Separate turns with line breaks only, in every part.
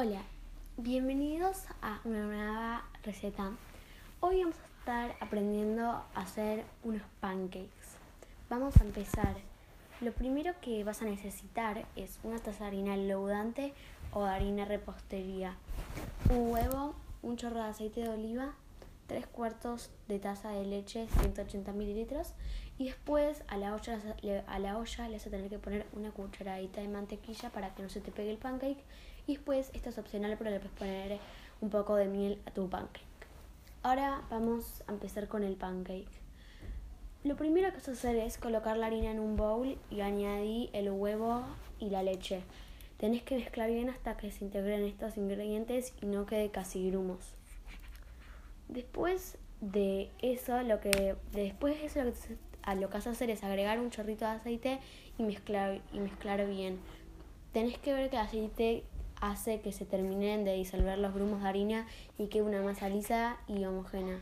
Hola, bienvenidos a una nueva receta. Hoy vamos a estar aprendiendo a hacer unos pancakes. Vamos a empezar. Lo primero que vas a necesitar es una taza de harina leudante o harina repostería, un huevo, un chorro de aceite de oliva, tres cuartos de taza de leche, 180 mililitros, y después a la, olla, a la olla le vas a tener que poner una cucharadita de mantequilla para que no se te pegue el pancake, y después, esto es opcional, pero le puedes poner un poco de miel a tu pancake. Ahora vamos a empezar con el pancake. Lo primero que vas a hacer es colocar la harina en un bowl y añadir el huevo y la leche. Tenés que mezclar bien hasta que se integren estos ingredientes y no quede casi grumos. Después de eso, lo que después de eso a lo que vas a hacer es agregar un chorrito de aceite y mezclar y mezclar bien. Tenés que ver que el aceite hace que se terminen de disolver los grumos de harina y quede una masa lisa y homogénea.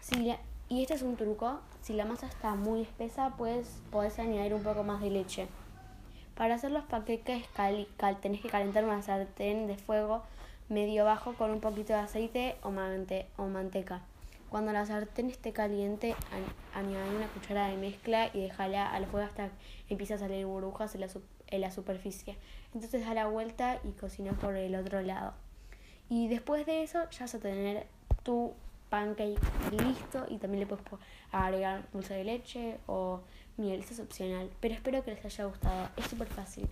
Si y este es un truco, si la masa está muy espesa, pues podés añadir un poco más de leche. Para hacer los paquetes cal, tenés que calentar una sartén de fuego medio bajo con un poquito de aceite o, manteca. Cuando la sartén esté caliente, añade una cuchara de mezcla y déjala al fuego hasta que empiece a salir burbujas en la, en la superficie. Entonces da la vuelta y cocina por el otro lado. Y después de eso ya vas a tener tu pancake listo y también le puedes agregar dulce de leche o miel, eso es opcional. Pero espero que les haya gustado, es súper fácil.